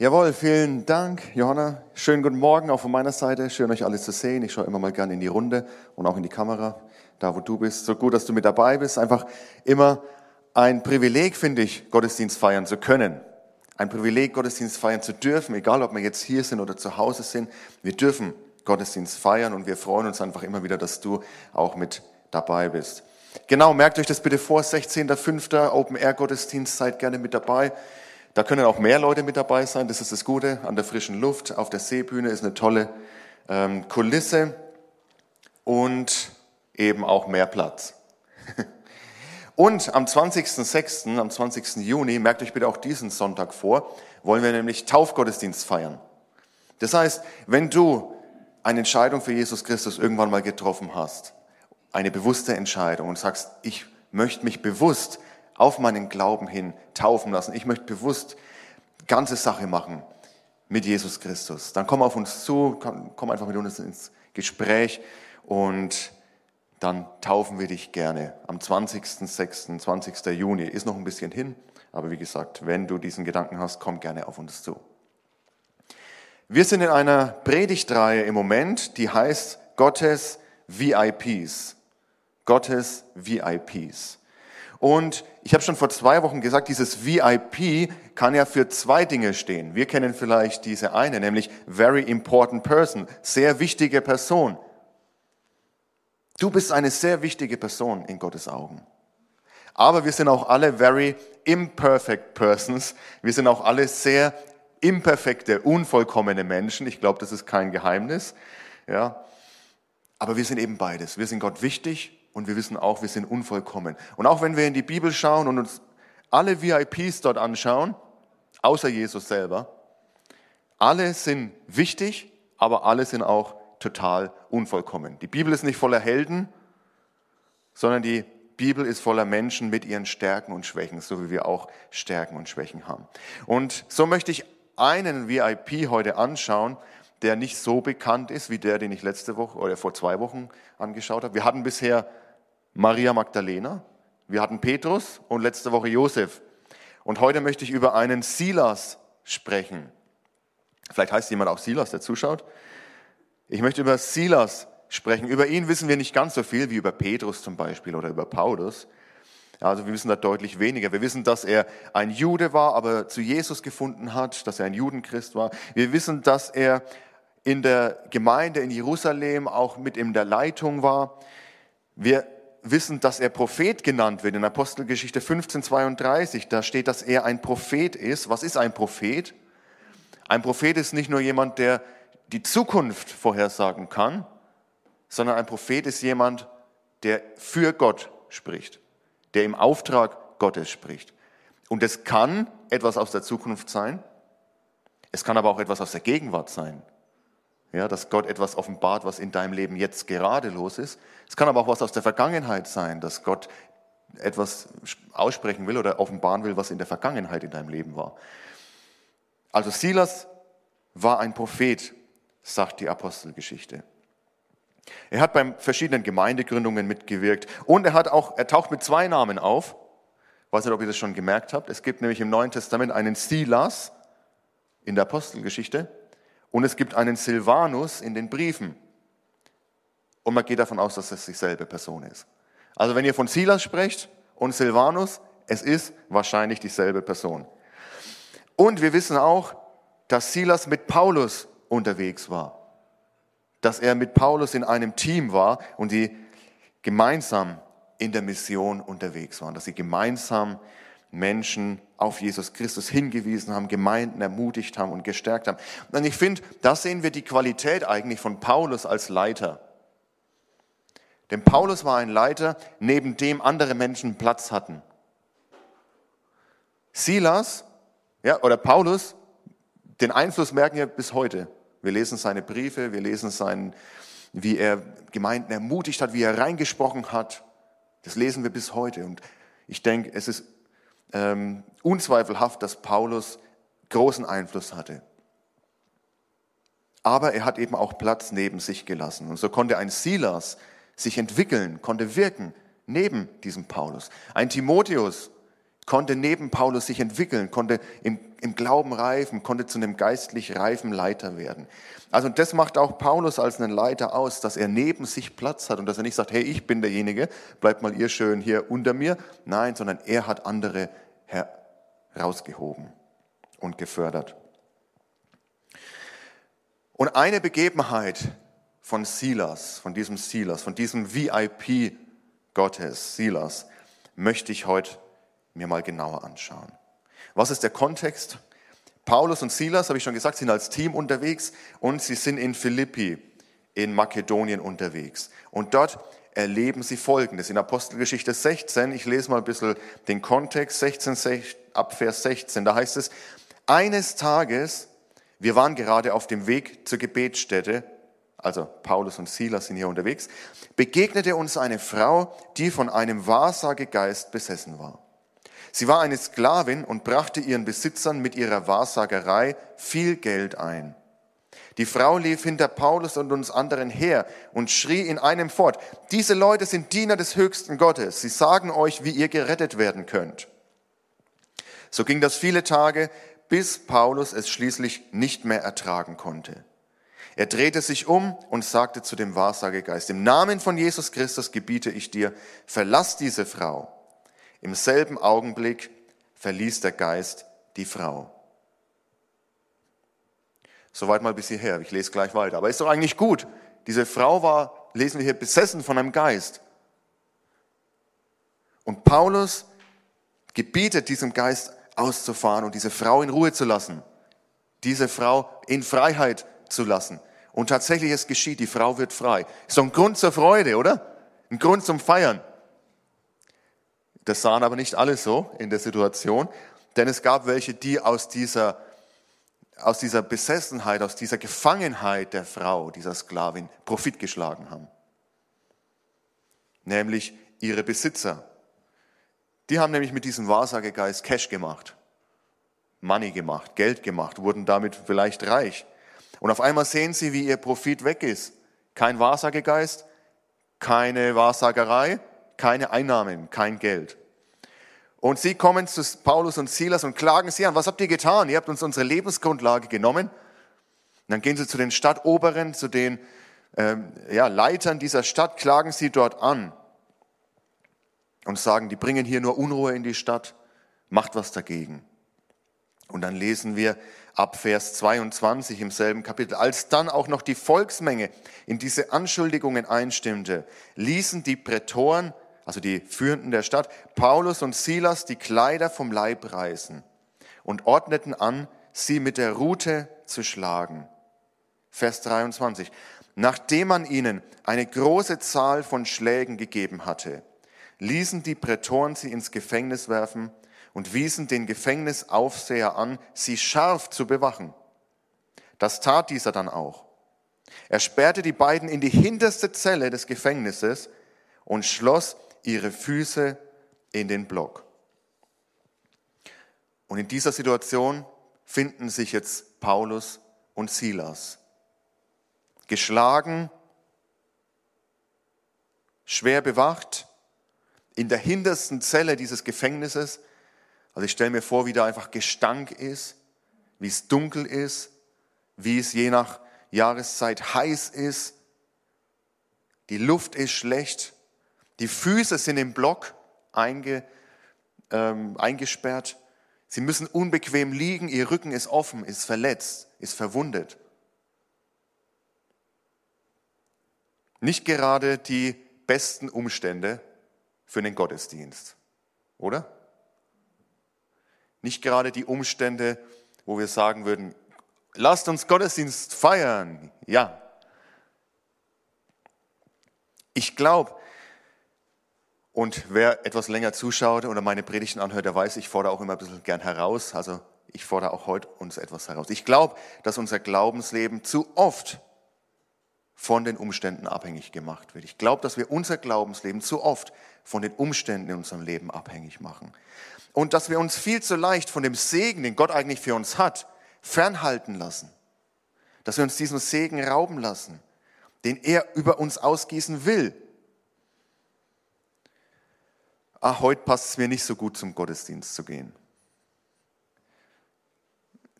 Jawohl, vielen Dank, Johanna. Schönen guten Morgen auch von meiner Seite. Schön, euch alle zu sehen. Ich schaue immer mal gerne in die Runde und auch in die Kamera, da wo du bist. So gut, dass du mit dabei bist. Einfach immer ein Privileg, finde ich, Gottesdienst feiern zu können. Ein Privileg, Gottesdienst feiern zu dürfen, egal ob wir jetzt hier sind oder zu Hause sind. Wir dürfen Gottesdienst feiern und wir freuen uns einfach immer wieder, dass du auch mit dabei bist. Genau, merkt euch das bitte vor, 16.05. Open Air Gottesdienst, seid gerne mit dabei. Da können auch mehr Leute mit dabei sein, das ist das Gute. An der frischen Luft, auf der Seebühne ist eine tolle ähm, Kulisse und eben auch mehr Platz. Und am 20.06., am 20. Juni, merkt euch bitte auch diesen Sonntag vor, wollen wir nämlich Taufgottesdienst feiern. Das heißt, wenn du eine Entscheidung für Jesus Christus irgendwann mal getroffen hast, eine bewusste Entscheidung und sagst, ich möchte mich bewusst auf meinen Glauben hin taufen lassen. Ich möchte bewusst ganze Sache machen mit Jesus Christus. Dann komm auf uns zu, komm einfach mit uns ins Gespräch und dann taufen wir dich gerne am 20.06., 20. Juni. Ist noch ein bisschen hin, aber wie gesagt, wenn du diesen Gedanken hast, komm gerne auf uns zu. Wir sind in einer Predigtreihe im Moment, die heißt Gottes VIPs. Gottes VIPs. Und ich habe schon vor zwei Wochen gesagt, dieses VIP kann ja für zwei Dinge stehen. Wir kennen vielleicht diese eine, nämlich very important person, sehr wichtige Person. Du bist eine sehr wichtige Person in Gottes Augen. Aber wir sind auch alle very imperfect persons. Wir sind auch alle sehr imperfekte, unvollkommene Menschen. Ich glaube, das ist kein Geheimnis. Ja. Aber wir sind eben beides. Wir sind Gott wichtig und wir wissen auch, wir sind unvollkommen. Und auch wenn wir in die Bibel schauen und uns alle VIPs dort anschauen, außer Jesus selber, alle sind wichtig, aber alle sind auch total unvollkommen. Die Bibel ist nicht voller Helden, sondern die Bibel ist voller Menschen mit ihren Stärken und Schwächen, so wie wir auch Stärken und Schwächen haben. Und so möchte ich einen VIP heute anschauen, der nicht so bekannt ist wie der, den ich letzte Woche oder vor zwei Wochen angeschaut habe. Wir hatten bisher Maria Magdalena, wir hatten Petrus und letzte Woche Josef. Und heute möchte ich über einen Silas sprechen. Vielleicht heißt jemand auch Silas, der zuschaut. Ich möchte über Silas sprechen. Über ihn wissen wir nicht ganz so viel wie über Petrus zum Beispiel oder über Paulus. Also wir wissen da deutlich weniger. Wir wissen, dass er ein Jude war, aber zu Jesus gefunden hat, dass er ein Judenchrist war. Wir wissen, dass er in der Gemeinde in Jerusalem auch mit in der Leitung war. Wir wissen, dass er Prophet genannt wird in Apostelgeschichte 15, 32. Da steht, dass er ein Prophet ist. Was ist ein Prophet? Ein Prophet ist nicht nur jemand, der die Zukunft vorhersagen kann, sondern ein Prophet ist jemand, der für Gott spricht, der im Auftrag Gottes spricht. Und es kann etwas aus der Zukunft sein, es kann aber auch etwas aus der Gegenwart sein. Ja, dass Gott etwas offenbart, was in deinem Leben jetzt gerade los ist. Es kann aber auch was aus der Vergangenheit sein, dass Gott etwas aussprechen will oder offenbaren will, was in der Vergangenheit in deinem Leben war. Also Silas war ein Prophet, sagt die Apostelgeschichte. Er hat bei verschiedenen Gemeindegründungen mitgewirkt und er hat auch, er taucht mit zwei Namen auf. Ich weiß nicht, ob ihr das schon gemerkt habt. Es gibt nämlich im Neuen Testament einen Silas in der Apostelgeschichte und es gibt einen Silvanus in den Briefen. Und man geht davon aus, dass es dieselbe Person ist. Also wenn ihr von Silas sprecht und Silvanus, es ist wahrscheinlich dieselbe Person. Und wir wissen auch, dass Silas mit Paulus unterwegs war. Dass er mit Paulus in einem Team war und die gemeinsam in der Mission unterwegs waren. Dass sie gemeinsam Menschen auf Jesus Christus hingewiesen haben, Gemeinden ermutigt haben und gestärkt haben. Und ich finde, da sehen wir die Qualität eigentlich von Paulus als Leiter. Denn Paulus war ein Leiter, neben dem andere Menschen Platz hatten. Silas, ja, oder Paulus, den Einfluss merken wir bis heute. Wir lesen seine Briefe, wir lesen sein, wie er Gemeinden ermutigt hat, wie er reingesprochen hat. Das lesen wir bis heute. Und ich denke, es ist ähm, unzweifelhaft, dass Paulus großen Einfluss hatte. Aber er hat eben auch Platz neben sich gelassen. Und so konnte ein Silas sich entwickeln, konnte wirken neben diesem Paulus. Ein Timotheus konnte neben Paulus sich entwickeln, konnte im, im Glauben reifen, konnte zu einem geistlich reifen Leiter werden. Also das macht auch Paulus als einen Leiter aus, dass er neben sich Platz hat und dass er nicht sagt, hey, ich bin derjenige, bleibt mal ihr schön hier unter mir. Nein, sondern er hat andere herausgehoben und gefördert. Und eine Begebenheit von Silas, von diesem Silas, von diesem VIP Gottes, Silas, möchte ich heute mir mal genauer anschauen. Was ist der Kontext? Paulus und Silas, habe ich schon gesagt, sind als Team unterwegs und sie sind in Philippi in Makedonien unterwegs. Und dort erleben sie Folgendes. In Apostelgeschichte 16, ich lese mal ein bisschen den Kontext, 16, ab Vers 16, da heißt es, eines Tages, wir waren gerade auf dem Weg zur Gebetsstätte, also Paulus und Silas sind hier unterwegs, begegnete uns eine Frau, die von einem Wahrsagegeist besessen war. Sie war eine Sklavin und brachte ihren Besitzern mit ihrer Wahrsagerei viel Geld ein. Die Frau lief hinter Paulus und uns anderen her und schrie in einem fort, diese Leute sind Diener des höchsten Gottes, sie sagen euch, wie ihr gerettet werden könnt. So ging das viele Tage, bis Paulus es schließlich nicht mehr ertragen konnte. Er drehte sich um und sagte zu dem Wahrsagegeist, im Namen von Jesus Christus gebiete ich dir, verlass diese Frau. Im selben Augenblick verließ der Geist die Frau. Soweit mal bis hierher. Ich lese gleich weiter. Aber ist doch eigentlich gut. Diese Frau war, lesen wir hier, besessen von einem Geist. Und Paulus gebietet diesem Geist auszufahren und diese Frau in Ruhe zu lassen. Diese Frau in Freiheit zu lassen. Und tatsächlich, es geschieht, die Frau wird frei. Ist doch ein Grund zur Freude, oder? Ein Grund zum Feiern. Das sahen aber nicht alle so in der Situation, denn es gab welche, die aus dieser, aus dieser Besessenheit, aus dieser Gefangenheit der Frau, dieser Sklavin, Profit geschlagen haben. Nämlich ihre Besitzer. Die haben nämlich mit diesem Wahrsagegeist Cash gemacht, Money gemacht, Geld gemacht, wurden damit vielleicht reich. Und auf einmal sehen sie, wie ihr Profit weg ist. Kein Wahrsagegeist, keine Wahrsagerei, keine Einnahmen, kein Geld. Und sie kommen zu Paulus und Silas und klagen sie an. Was habt ihr getan? Ihr habt uns unsere Lebensgrundlage genommen. Und dann gehen sie zu den Stadtoberen, zu den ähm, ja, Leitern dieser Stadt, klagen sie dort an und sagen, die bringen hier nur Unruhe in die Stadt, macht was dagegen. Und dann lesen wir ab Vers 22 im selben Kapitel, als dann auch noch die Volksmenge in diese Anschuldigungen einstimmte, ließen die Prätoren also die Führenden der Stadt, Paulus und Silas die Kleider vom Leib reißen und ordneten an, sie mit der Rute zu schlagen. Vers 23. Nachdem man ihnen eine große Zahl von Schlägen gegeben hatte, ließen die Prätoren sie ins Gefängnis werfen und wiesen den Gefängnisaufseher an, sie scharf zu bewachen. Das tat dieser dann auch. Er sperrte die beiden in die hinterste Zelle des Gefängnisses und schloss ihre Füße in den Block. Und in dieser Situation finden sich jetzt Paulus und Silas. Geschlagen, schwer bewacht, in der hintersten Zelle dieses Gefängnisses. Also ich stelle mir vor, wie da einfach Gestank ist, wie es dunkel ist, wie es je nach Jahreszeit heiß ist. Die Luft ist schlecht. Die Füße sind im Block einge, ähm, eingesperrt. Sie müssen unbequem liegen, ihr Rücken ist offen, ist verletzt, ist verwundet. Nicht gerade die besten Umstände für den Gottesdienst, oder? Nicht gerade die Umstände, wo wir sagen würden, lasst uns Gottesdienst feiern. Ja. Ich glaube, und wer etwas länger zuschaut oder meine Predigten anhört, der weiß, ich fordere auch immer ein bisschen gern heraus. Also ich fordere auch heute uns etwas heraus. Ich glaube, dass unser Glaubensleben zu oft von den Umständen abhängig gemacht wird. Ich glaube, dass wir unser Glaubensleben zu oft von den Umständen in unserem Leben abhängig machen. Und dass wir uns viel zu leicht von dem Segen, den Gott eigentlich für uns hat, fernhalten lassen. Dass wir uns diesen Segen rauben lassen, den er über uns ausgießen will. Ach, heute passt es mir nicht so gut zum Gottesdienst zu gehen.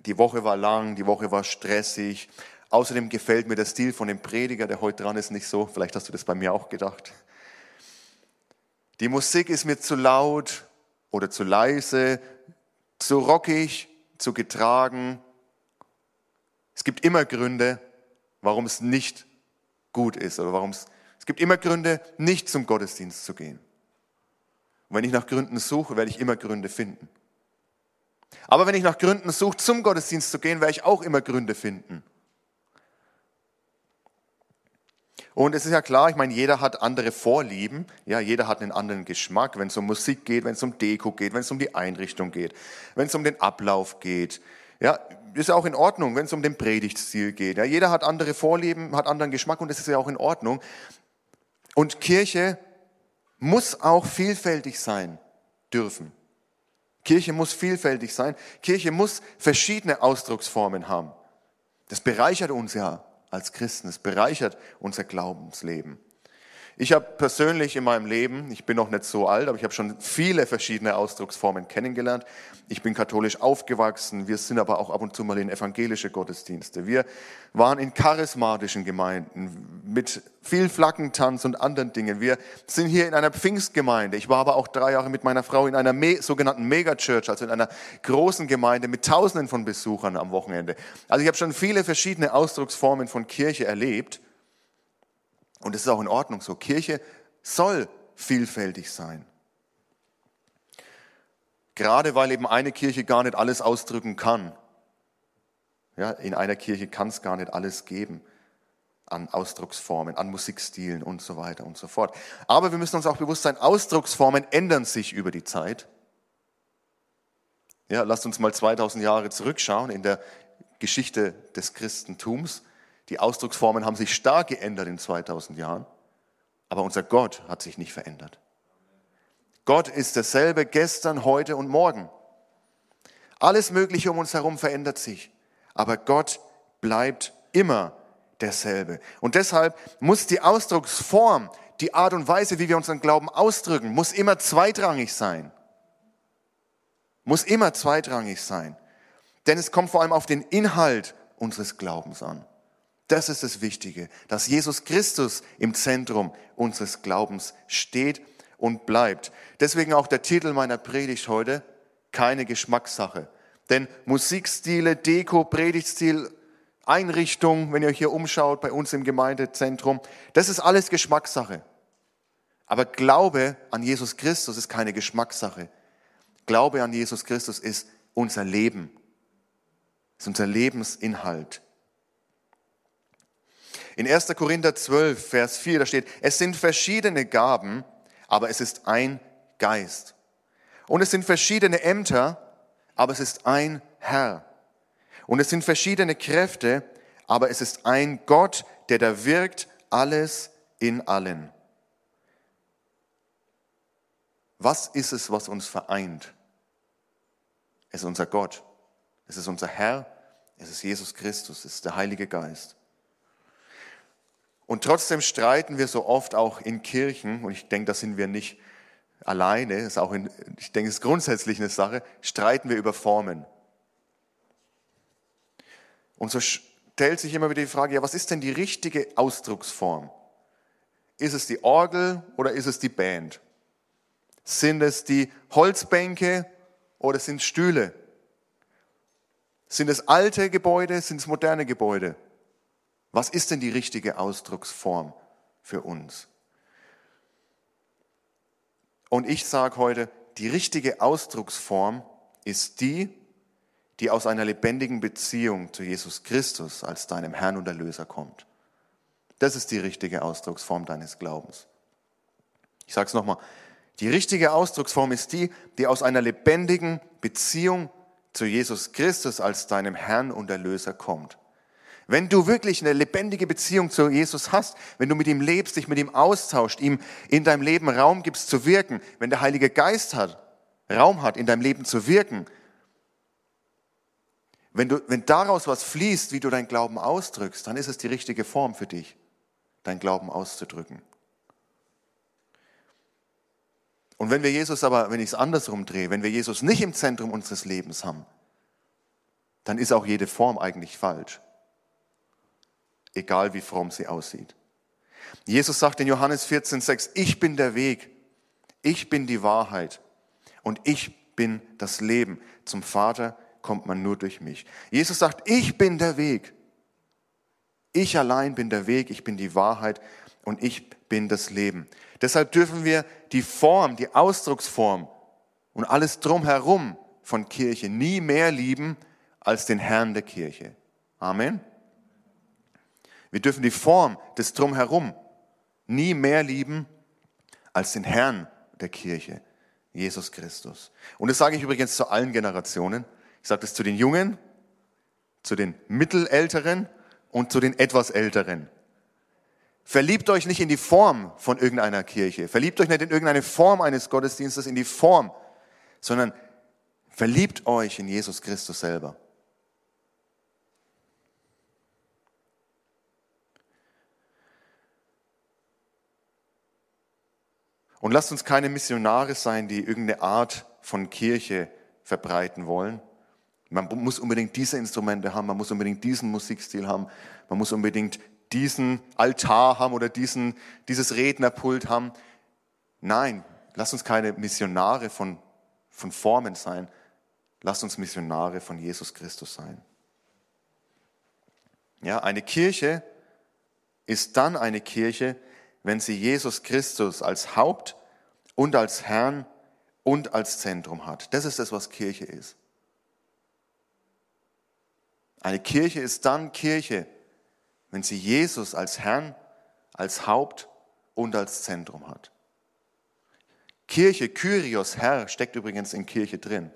Die Woche war lang, die Woche war stressig. Außerdem gefällt mir der Stil von dem Prediger, der heute dran ist, nicht so. Vielleicht hast du das bei mir auch gedacht. Die Musik ist mir zu laut oder zu leise, zu rockig, zu getragen. Es gibt immer Gründe, warum es nicht gut ist oder warum es, es gibt immer Gründe, nicht zum Gottesdienst zu gehen. Und wenn ich nach Gründen suche, werde ich immer Gründe finden. Aber wenn ich nach Gründen suche, zum Gottesdienst zu gehen, werde ich auch immer Gründe finden. Und es ist ja klar, ich meine, jeder hat andere Vorlieben, ja, jeder hat einen anderen Geschmack, wenn es um Musik geht, wenn es um Deko geht, wenn es um die Einrichtung geht, wenn es um den Ablauf geht. Ja, ist ja auch in Ordnung, wenn es um den Predigtstil geht. Ja, jeder hat andere Vorlieben, hat anderen Geschmack und das ist ja auch in Ordnung. Und Kirche muss auch vielfältig sein dürfen. Kirche muss vielfältig sein. Kirche muss verschiedene Ausdrucksformen haben. Das bereichert uns ja als Christen. Es bereichert unser Glaubensleben. Ich habe persönlich in meinem Leben, ich bin noch nicht so alt, aber ich habe schon viele verschiedene Ausdrucksformen kennengelernt. Ich bin katholisch aufgewachsen, wir sind aber auch ab und zu mal in evangelische Gottesdienste. Wir waren in charismatischen Gemeinden mit viel Flaggentanz und anderen Dingen. Wir sind hier in einer Pfingstgemeinde. Ich war aber auch drei Jahre mit meiner Frau in einer Me sogenannten Megachurch, also in einer großen Gemeinde mit Tausenden von Besuchern am Wochenende. Also ich habe schon viele verschiedene Ausdrucksformen von Kirche erlebt. Und es ist auch in Ordnung so. Kirche soll vielfältig sein. Gerade weil eben eine Kirche gar nicht alles ausdrücken kann. Ja, in einer Kirche kann es gar nicht alles geben an Ausdrucksformen, an Musikstilen und so weiter und so fort. Aber wir müssen uns auch bewusst sein, Ausdrucksformen ändern sich über die Zeit. Ja, lasst uns mal 2000 Jahre zurückschauen in der Geschichte des Christentums. Die Ausdrucksformen haben sich stark geändert in 2000 Jahren, aber unser Gott hat sich nicht verändert. Gott ist dasselbe gestern, heute und morgen. Alles Mögliche um uns herum verändert sich, aber Gott bleibt immer derselbe. Und deshalb muss die Ausdrucksform, die Art und Weise, wie wir unseren Glauben ausdrücken, muss immer zweitrangig sein. Muss immer zweitrangig sein. Denn es kommt vor allem auf den Inhalt unseres Glaubens an. Das ist das Wichtige, dass Jesus Christus im Zentrum unseres Glaubens steht und bleibt. Deswegen auch der Titel meiner Predigt heute, keine Geschmackssache. Denn Musikstile, Deko, Predigtstil, Einrichtung, wenn ihr euch hier umschaut bei uns im Gemeindezentrum, das ist alles Geschmackssache. Aber Glaube an Jesus Christus ist keine Geschmackssache. Glaube an Jesus Christus ist unser Leben, ist unser Lebensinhalt. In 1. Korinther 12, Vers 4, da steht, es sind verschiedene Gaben, aber es ist ein Geist. Und es sind verschiedene Ämter, aber es ist ein Herr. Und es sind verschiedene Kräfte, aber es ist ein Gott, der da wirkt alles in allen. Was ist es, was uns vereint? Es ist unser Gott, es ist unser Herr, es ist Jesus Christus, es ist der Heilige Geist. Und trotzdem streiten wir so oft auch in Kirchen, und ich denke, da sind wir nicht alleine, ist auch in, ich denke, es ist grundsätzlich eine Sache, streiten wir über Formen. Und so stellt sich immer wieder die Frage, ja, was ist denn die richtige Ausdrucksform? Ist es die Orgel oder ist es die Band? Sind es die Holzbänke oder sind es Stühle? Sind es alte Gebäude, sind es moderne Gebäude? Was ist denn die richtige Ausdrucksform für uns? Und ich sage heute, die richtige Ausdrucksform ist die, die aus einer lebendigen Beziehung zu Jesus Christus als deinem Herrn und Erlöser kommt. Das ist die richtige Ausdrucksform deines Glaubens. Ich sage es nochmal. Die richtige Ausdrucksform ist die, die aus einer lebendigen Beziehung zu Jesus Christus als deinem Herrn und Erlöser kommt. Wenn du wirklich eine lebendige Beziehung zu Jesus hast, wenn du mit ihm lebst, dich mit ihm austauscht, ihm in deinem Leben Raum gibst zu wirken, wenn der Heilige Geist hat, Raum hat, in deinem Leben zu wirken, wenn, du, wenn daraus was fließt, wie du dein Glauben ausdrückst, dann ist es die richtige Form für dich, dein Glauben auszudrücken. Und wenn wir Jesus aber, wenn ich es andersrum drehe, wenn wir Jesus nicht im Zentrum unseres Lebens haben, dann ist auch jede Form eigentlich falsch. Egal wie fromm sie aussieht. Jesus sagt in Johannes 14,6, ich bin der Weg, ich bin die Wahrheit und ich bin das Leben. Zum Vater kommt man nur durch mich. Jesus sagt, ich bin der Weg. Ich allein bin der Weg, ich bin die Wahrheit und ich bin das Leben. Deshalb dürfen wir die Form, die Ausdrucksform und alles drumherum von Kirche nie mehr lieben als den Herrn der Kirche. Amen. Wir dürfen die Form des Drumherum nie mehr lieben als den Herrn der Kirche, Jesus Christus. Und das sage ich übrigens zu allen Generationen. Ich sage das zu den Jungen, zu den Mittelälteren und zu den etwas Älteren. Verliebt euch nicht in die Form von irgendeiner Kirche. Verliebt euch nicht in irgendeine Form eines Gottesdienstes, in die Form, sondern verliebt euch in Jesus Christus selber. Und lasst uns keine Missionare sein, die irgendeine Art von Kirche verbreiten wollen. Man muss unbedingt diese Instrumente haben, man muss unbedingt diesen Musikstil haben, man muss unbedingt diesen Altar haben oder diesen, dieses Rednerpult haben. Nein, lasst uns keine Missionare von, von Formen sein, lasst uns Missionare von Jesus Christus sein. Ja, eine Kirche ist dann eine Kirche, wenn sie Jesus Christus als Haupt und als Herrn und als Zentrum hat. Das ist das, was Kirche ist. Eine Kirche ist dann Kirche, wenn sie Jesus als Herrn, als Haupt und als Zentrum hat. Kirche, Kyrios, Herr, steckt übrigens in Kirche drin.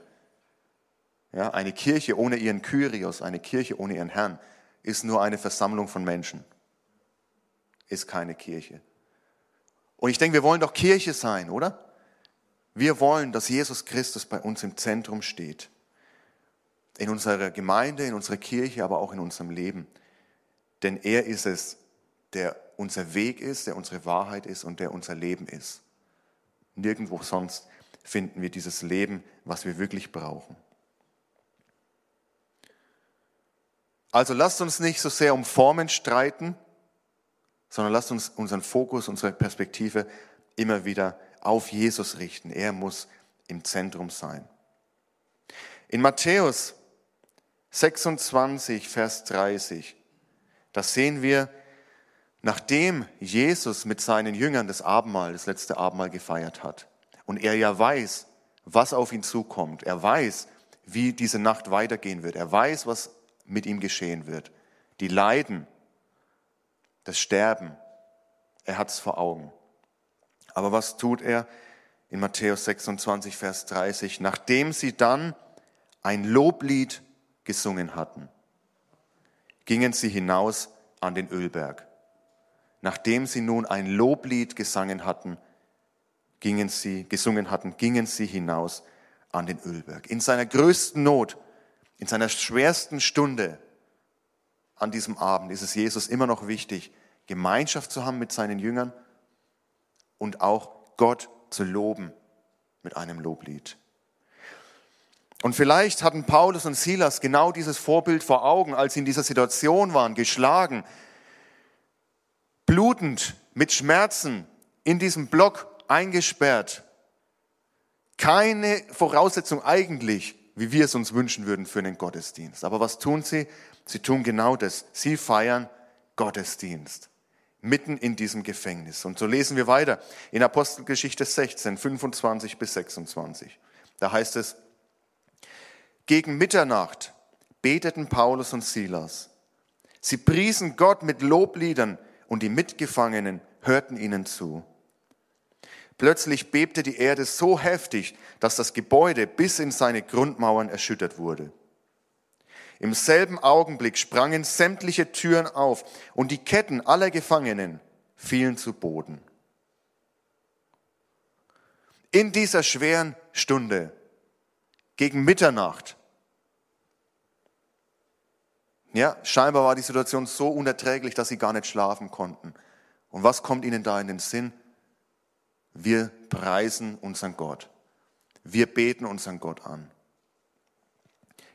Ja, eine Kirche ohne ihren Kyrios, eine Kirche ohne ihren Herrn, ist nur eine Versammlung von Menschen, ist keine Kirche. Und ich denke, wir wollen doch Kirche sein, oder? Wir wollen, dass Jesus Christus bei uns im Zentrum steht. In unserer Gemeinde, in unserer Kirche, aber auch in unserem Leben. Denn er ist es, der unser Weg ist, der unsere Wahrheit ist und der unser Leben ist. Nirgendwo sonst finden wir dieses Leben, was wir wirklich brauchen. Also lasst uns nicht so sehr um Formen streiten, sondern lasst uns unseren Fokus, unsere Perspektive immer wieder auf Jesus richten. Er muss im Zentrum sein. In Matthäus 26, Vers 30, da sehen wir, nachdem Jesus mit seinen Jüngern das Abendmahl, das letzte Abendmahl gefeiert hat, und er ja weiß, was auf ihn zukommt, er weiß, wie diese Nacht weitergehen wird, er weiß, was mit ihm geschehen wird, die Leiden, das Sterben. Er hat es vor Augen. Aber was tut er in Matthäus 26, Vers 30? Nachdem sie dann ein Loblied gesungen hatten, gingen sie hinaus an den Ölberg. Nachdem sie nun ein Loblied gesungen hatten, gingen sie, gesungen hatten, gingen sie hinaus an den Ölberg. In seiner größten Not, in seiner schwersten Stunde an diesem Abend ist es Jesus immer noch wichtig, Gemeinschaft zu haben mit seinen Jüngern und auch Gott zu loben mit einem Loblied. Und vielleicht hatten Paulus und Silas genau dieses Vorbild vor Augen, als sie in dieser Situation waren, geschlagen, blutend, mit Schmerzen, in diesem Block eingesperrt. Keine Voraussetzung eigentlich, wie wir es uns wünschen würden für einen Gottesdienst. Aber was tun sie? Sie tun genau das. Sie feiern Gottesdienst. Mitten in diesem Gefängnis. Und so lesen wir weiter in Apostelgeschichte 16, 25 bis 26. Da heißt es, gegen Mitternacht beteten Paulus und Silas. Sie priesen Gott mit Lobliedern und die Mitgefangenen hörten ihnen zu. Plötzlich bebte die Erde so heftig, dass das Gebäude bis in seine Grundmauern erschüttert wurde. Im selben Augenblick sprangen sämtliche Türen auf und die Ketten aller Gefangenen fielen zu Boden. In dieser schweren Stunde, gegen Mitternacht, ja, scheinbar war die Situation so unerträglich, dass sie gar nicht schlafen konnten. Und was kommt ihnen da in den Sinn? Wir preisen unseren Gott. Wir beten unseren Gott an.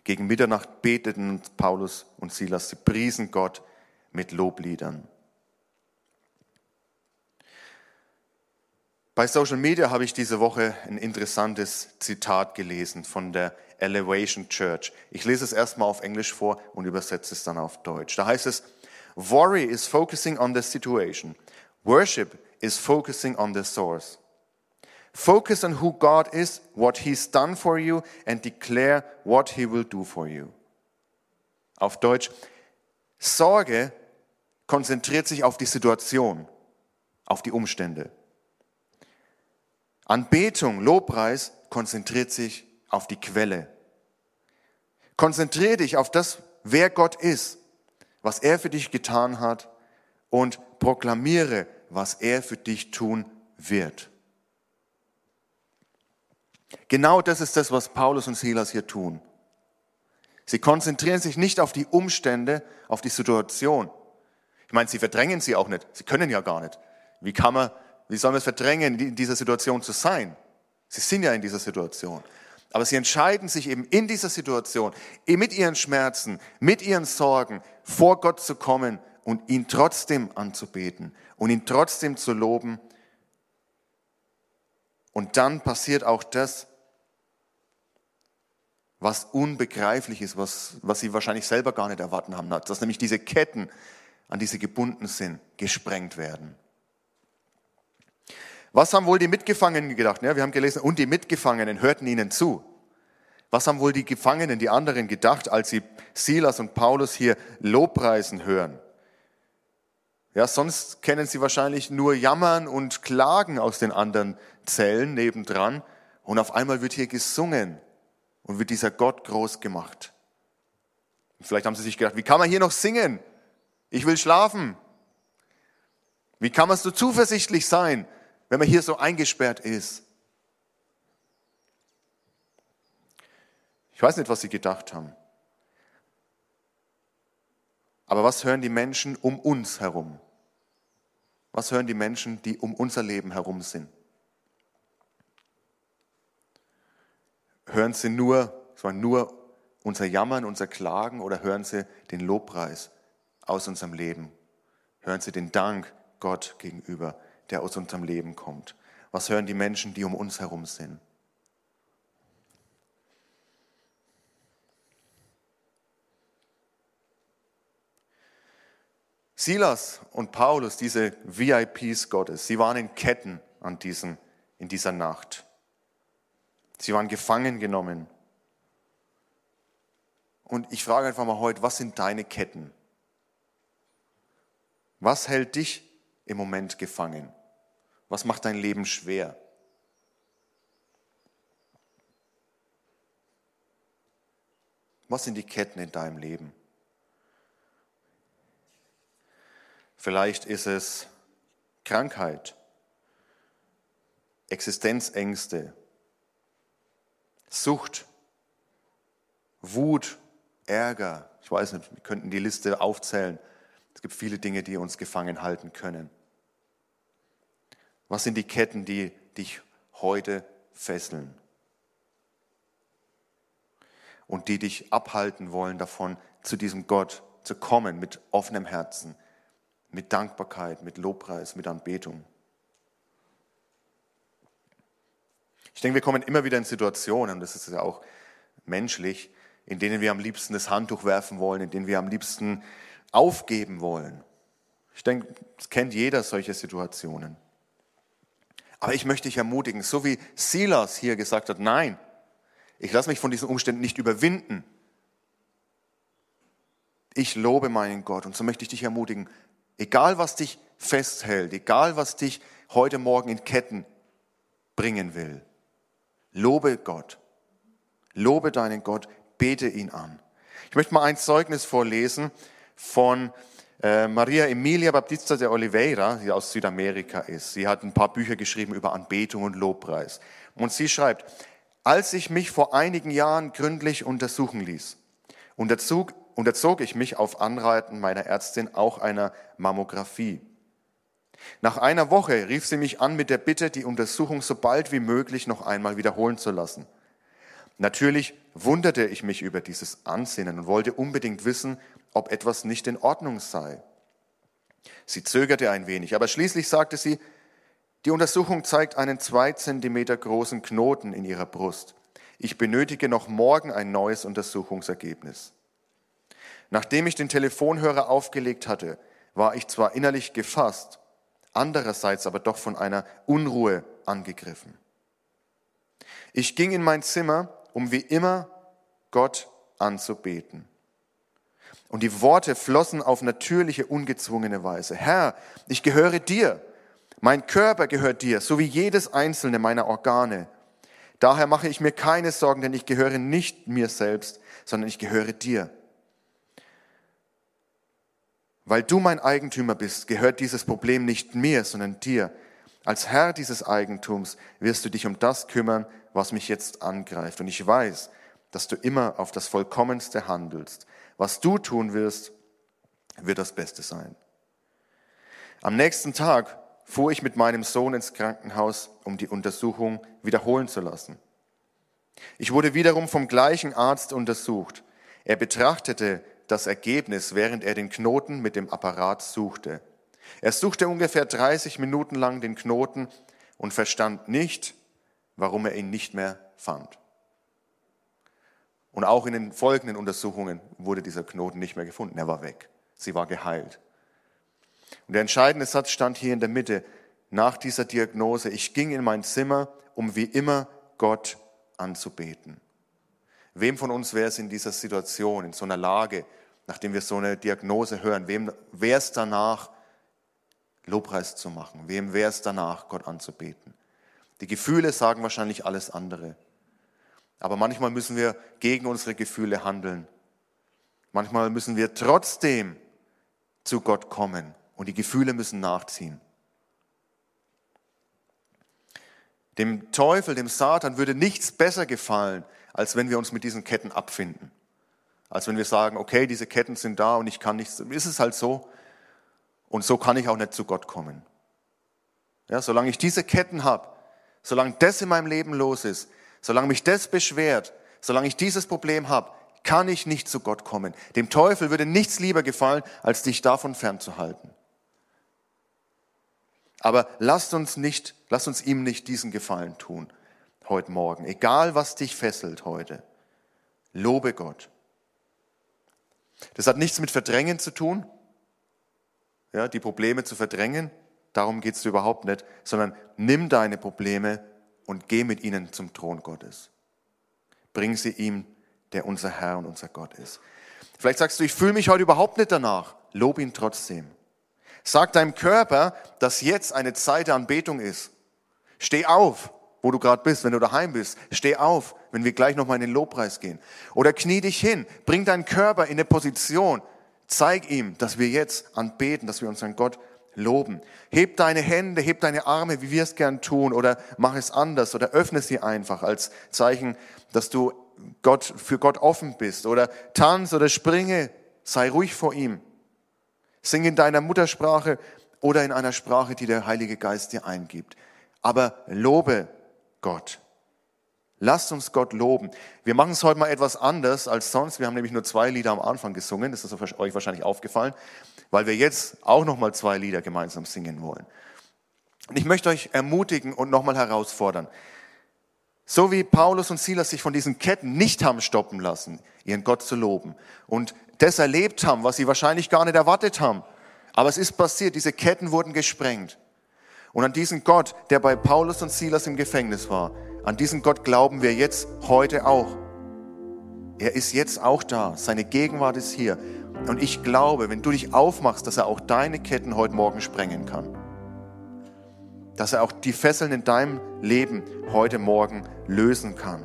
Gegen Mitternacht beteten Paulus und Silas, sie priesen Gott mit Lobliedern. Bei Social Media habe ich diese Woche ein interessantes Zitat gelesen von der Elevation Church. Ich lese es erstmal auf Englisch vor und übersetze es dann auf Deutsch. Da heißt es, Worry is focusing on the situation. Worship is focusing on the source. Focus on who God is, what He's done for you, and declare what He will do for you. Auf Deutsch, Sorge konzentriert sich auf die Situation, auf die Umstände. Anbetung, Lobpreis konzentriert sich auf die Quelle. Konzentriere dich auf das, wer Gott ist, was er für dich getan hat und proklamiere, was er für dich tun wird. Genau das ist das, was Paulus und Silas hier tun. Sie konzentrieren sich nicht auf die Umstände, auf die Situation. Ich meine, sie verdrängen sie auch nicht. Sie können ja gar nicht. Wie kann man wie sollen wir es verdrängen, in dieser Situation zu sein? Sie sind ja in dieser Situation. Aber sie entscheiden sich eben in dieser Situation, mit ihren Schmerzen, mit ihren Sorgen, vor Gott zu kommen und ihn trotzdem anzubeten und ihn trotzdem zu loben. Und dann passiert auch das, was unbegreiflich ist, was, was sie wahrscheinlich selber gar nicht erwarten haben, dass nämlich diese Ketten, an die sie gebunden sind, gesprengt werden. Was haben wohl die Mitgefangenen gedacht? Ja, wir haben gelesen, und die Mitgefangenen hörten ihnen zu. Was haben wohl die Gefangenen, die anderen gedacht, als sie Silas und Paulus hier Lobpreisen hören? Ja, sonst kennen sie wahrscheinlich nur Jammern und Klagen aus den anderen Zellen nebendran. Und auf einmal wird hier gesungen und wird dieser Gott groß gemacht. Und vielleicht haben sie sich gedacht, wie kann man hier noch singen? Ich will schlafen. Wie kann man so zuversichtlich sein? wenn man hier so eingesperrt ist. Ich weiß nicht, was sie gedacht haben. Aber was hören die Menschen um uns herum? Was hören die Menschen, die um unser Leben herum sind? Hören sie nur, nur unser Jammern, unser Klagen oder hören sie den Lobpreis aus unserem Leben? Hören sie den Dank Gott gegenüber? der aus unserem Leben kommt? Was hören die Menschen, die um uns herum sind? Silas und Paulus, diese VIPs Gottes, sie waren in Ketten an diesem, in dieser Nacht. Sie waren gefangen genommen. Und ich frage einfach mal heute, was sind deine Ketten? Was hält dich im Moment gefangen? Was macht dein Leben schwer? Was sind die Ketten in deinem Leben? Vielleicht ist es Krankheit, Existenzängste, Sucht, Wut, Ärger. Ich weiß nicht, wir könnten die Liste aufzählen. Es gibt viele Dinge, die uns gefangen halten können. Was sind die Ketten, die dich heute fesseln? Und die dich abhalten wollen davon, zu diesem Gott zu kommen mit offenem Herzen, mit Dankbarkeit, mit Lobpreis, mit Anbetung. Ich denke, wir kommen immer wieder in Situationen, das ist ja auch menschlich, in denen wir am liebsten das Handtuch werfen wollen, in denen wir am liebsten aufgeben wollen. Ich denke, es kennt jeder solche Situationen. Aber ich möchte dich ermutigen, so wie Silas hier gesagt hat, nein, ich lasse mich von diesen Umständen nicht überwinden. Ich lobe meinen Gott und so möchte ich dich ermutigen, egal was dich festhält, egal was dich heute Morgen in Ketten bringen will, lobe Gott, lobe deinen Gott, bete ihn an. Ich möchte mal ein Zeugnis vorlesen von äh, Maria Emilia Baptista de Oliveira, die aus Südamerika ist, sie hat ein paar Bücher geschrieben über Anbetung und Lobpreis. Und sie schreibt, als ich mich vor einigen Jahren gründlich untersuchen ließ, unterzog, unterzog ich mich auf Anreiten meiner Ärztin auch einer Mammographie. Nach einer Woche rief sie mich an mit der Bitte, die Untersuchung so bald wie möglich noch einmal wiederholen zu lassen. Natürlich wunderte ich mich über dieses Ansinnen und wollte unbedingt wissen, ob etwas nicht in Ordnung sei. Sie zögerte ein wenig, aber schließlich sagte sie, die Untersuchung zeigt einen zwei Zentimeter großen Knoten in ihrer Brust. Ich benötige noch morgen ein neues Untersuchungsergebnis. Nachdem ich den Telefonhörer aufgelegt hatte, war ich zwar innerlich gefasst, andererseits aber doch von einer Unruhe angegriffen. Ich ging in mein Zimmer, um wie immer Gott anzubeten. Und die Worte flossen auf natürliche, ungezwungene Weise. Herr, ich gehöre dir. Mein Körper gehört dir, so wie jedes einzelne meiner Organe. Daher mache ich mir keine Sorgen, denn ich gehöre nicht mir selbst, sondern ich gehöre dir. Weil du mein Eigentümer bist, gehört dieses Problem nicht mir, sondern dir. Als Herr dieses Eigentums wirst du dich um das kümmern, was mich jetzt angreift. Und ich weiß, dass du immer auf das Vollkommenste handelst. Was du tun wirst, wird das Beste sein. Am nächsten Tag fuhr ich mit meinem Sohn ins Krankenhaus, um die Untersuchung wiederholen zu lassen. Ich wurde wiederum vom gleichen Arzt untersucht. Er betrachtete das Ergebnis, während er den Knoten mit dem Apparat suchte. Er suchte ungefähr 30 Minuten lang den Knoten und verstand nicht, warum er ihn nicht mehr fand. Und auch in den folgenden Untersuchungen wurde dieser Knoten nicht mehr gefunden. Er war weg. Sie war geheilt. Und der entscheidende Satz stand hier in der Mitte. Nach dieser Diagnose, ich ging in mein Zimmer, um wie immer Gott anzubeten. Wem von uns wäre es in dieser Situation, in so einer Lage, nachdem wir so eine Diagnose hören, wem wäre es danach, Lobpreis zu machen? Wem wäre es danach, Gott anzubeten? Die Gefühle sagen wahrscheinlich alles andere. Aber manchmal müssen wir gegen unsere Gefühle handeln. Manchmal müssen wir trotzdem zu Gott kommen und die Gefühle müssen nachziehen. Dem Teufel, dem Satan würde nichts besser gefallen, als wenn wir uns mit diesen Ketten abfinden. Als wenn wir sagen, okay, diese Ketten sind da und ich kann nichts. Ist es halt so. Und so kann ich auch nicht zu Gott kommen. Ja, solange ich diese Ketten habe, solange das in meinem Leben los ist, solange mich das beschwert, solange ich dieses Problem habe, kann ich nicht zu Gott kommen. Dem Teufel würde nichts lieber gefallen, als dich davon fernzuhalten. Aber lasst uns nicht, lasst uns ihm nicht diesen Gefallen tun heute Morgen. Egal was dich fesselt heute. Lobe Gott. Das hat nichts mit Verdrängen zu tun, ja, die Probleme zu verdrängen. Darum geht es überhaupt nicht, sondern nimm deine Probleme und geh mit ihnen zum Thron Gottes. Bring sie ihm, der unser Herr und unser Gott ist. Vielleicht sagst du, ich fühle mich heute überhaupt nicht danach. Lob ihn trotzdem. Sag deinem Körper, dass jetzt eine Zeit der Anbetung ist. Steh auf, wo du gerade bist, wenn du daheim bist. Steh auf, wenn wir gleich nochmal in den Lobpreis gehen. Oder knie dich hin, bring deinen Körper in eine Position. Zeig ihm, dass wir jetzt anbeten, dass wir unseren Gott loben. Heb deine Hände, heb deine Arme, wie wir es gern tun, oder mach es anders, oder öffne sie einfach als Zeichen, dass du Gott, für Gott offen bist. Oder tanz oder springe, sei ruhig vor ihm. Sing in deiner Muttersprache oder in einer Sprache, die der Heilige Geist dir eingibt. Aber lobe Gott. Lasst uns Gott loben. Wir machen es heute mal etwas anders als sonst. Wir haben nämlich nur zwei Lieder am Anfang gesungen. Das ist euch wahrscheinlich aufgefallen, weil wir jetzt auch noch mal zwei Lieder gemeinsam singen wollen. Und ich möchte euch ermutigen und nochmal herausfordern. So wie Paulus und Silas sich von diesen Ketten nicht haben stoppen lassen, ihren Gott zu loben und das erlebt haben, was sie wahrscheinlich gar nicht erwartet haben. Aber es ist passiert, diese Ketten wurden gesprengt. Und an diesen Gott, der bei Paulus und Silas im Gefängnis war, an diesen Gott glauben wir jetzt heute auch. Er ist jetzt auch da. Seine Gegenwart ist hier. Und ich glaube, wenn du dich aufmachst, dass er auch deine Ketten heute Morgen sprengen kann. Dass er auch die Fesseln in deinem Leben heute Morgen lösen kann.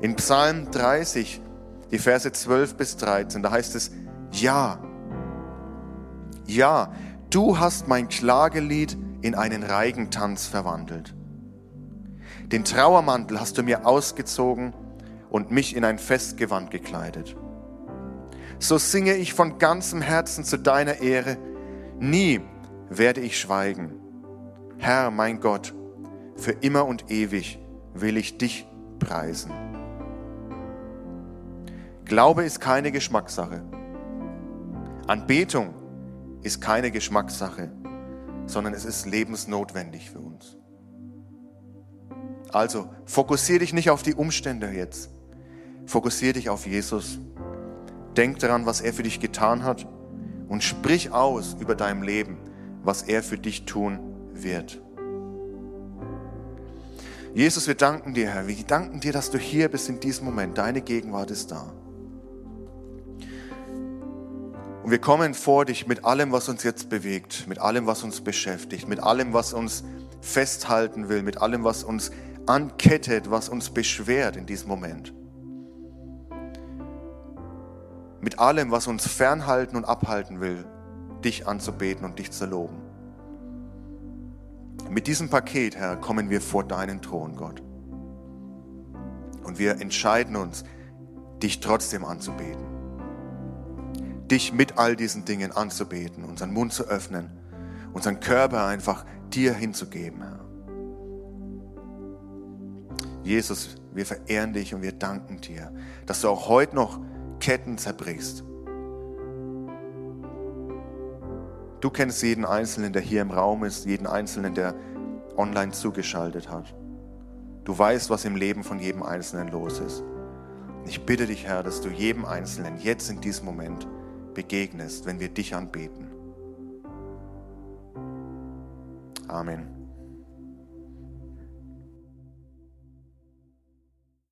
In Psalm 30, die Verse 12 bis 13, da heißt es, ja, ja, du hast mein Klagelied in einen Reigentanz verwandelt. Den Trauermantel hast du mir ausgezogen und mich in ein Festgewand gekleidet. So singe ich von ganzem Herzen zu deiner Ehre. Nie werde ich schweigen. Herr, mein Gott, für immer und ewig will ich dich preisen. Glaube ist keine Geschmackssache. Anbetung ist keine Geschmackssache, sondern es ist lebensnotwendig für uns. Also fokussiere dich nicht auf die Umstände jetzt. Fokussiere dich auf Jesus. Denk daran, was er für dich getan hat und sprich aus über dein Leben, was er für dich tun wird. Jesus, wir danken dir, Herr. Wir danken dir, dass du hier bist in diesem Moment. Deine Gegenwart ist da. Und wir kommen vor dich mit allem, was uns jetzt bewegt, mit allem, was uns beschäftigt, mit allem, was uns festhalten will, mit allem, was uns ankettet, was uns beschwert in diesem Moment. Mit allem, was uns fernhalten und abhalten will, dich anzubeten und dich zu loben. Mit diesem Paket, Herr, kommen wir vor deinen Thron, Gott. Und wir entscheiden uns, dich trotzdem anzubeten. Dich mit all diesen Dingen anzubeten, unseren Mund zu öffnen, unseren Körper einfach dir hinzugeben, Herr. Jesus, wir verehren dich und wir danken dir, dass du auch heute noch Ketten zerbrichst. Du kennst jeden Einzelnen, der hier im Raum ist, jeden Einzelnen, der online zugeschaltet hat. Du weißt, was im Leben von jedem Einzelnen los ist. Ich bitte dich, Herr, dass du jedem Einzelnen jetzt in diesem Moment begegnest, wenn wir dich anbeten. Amen.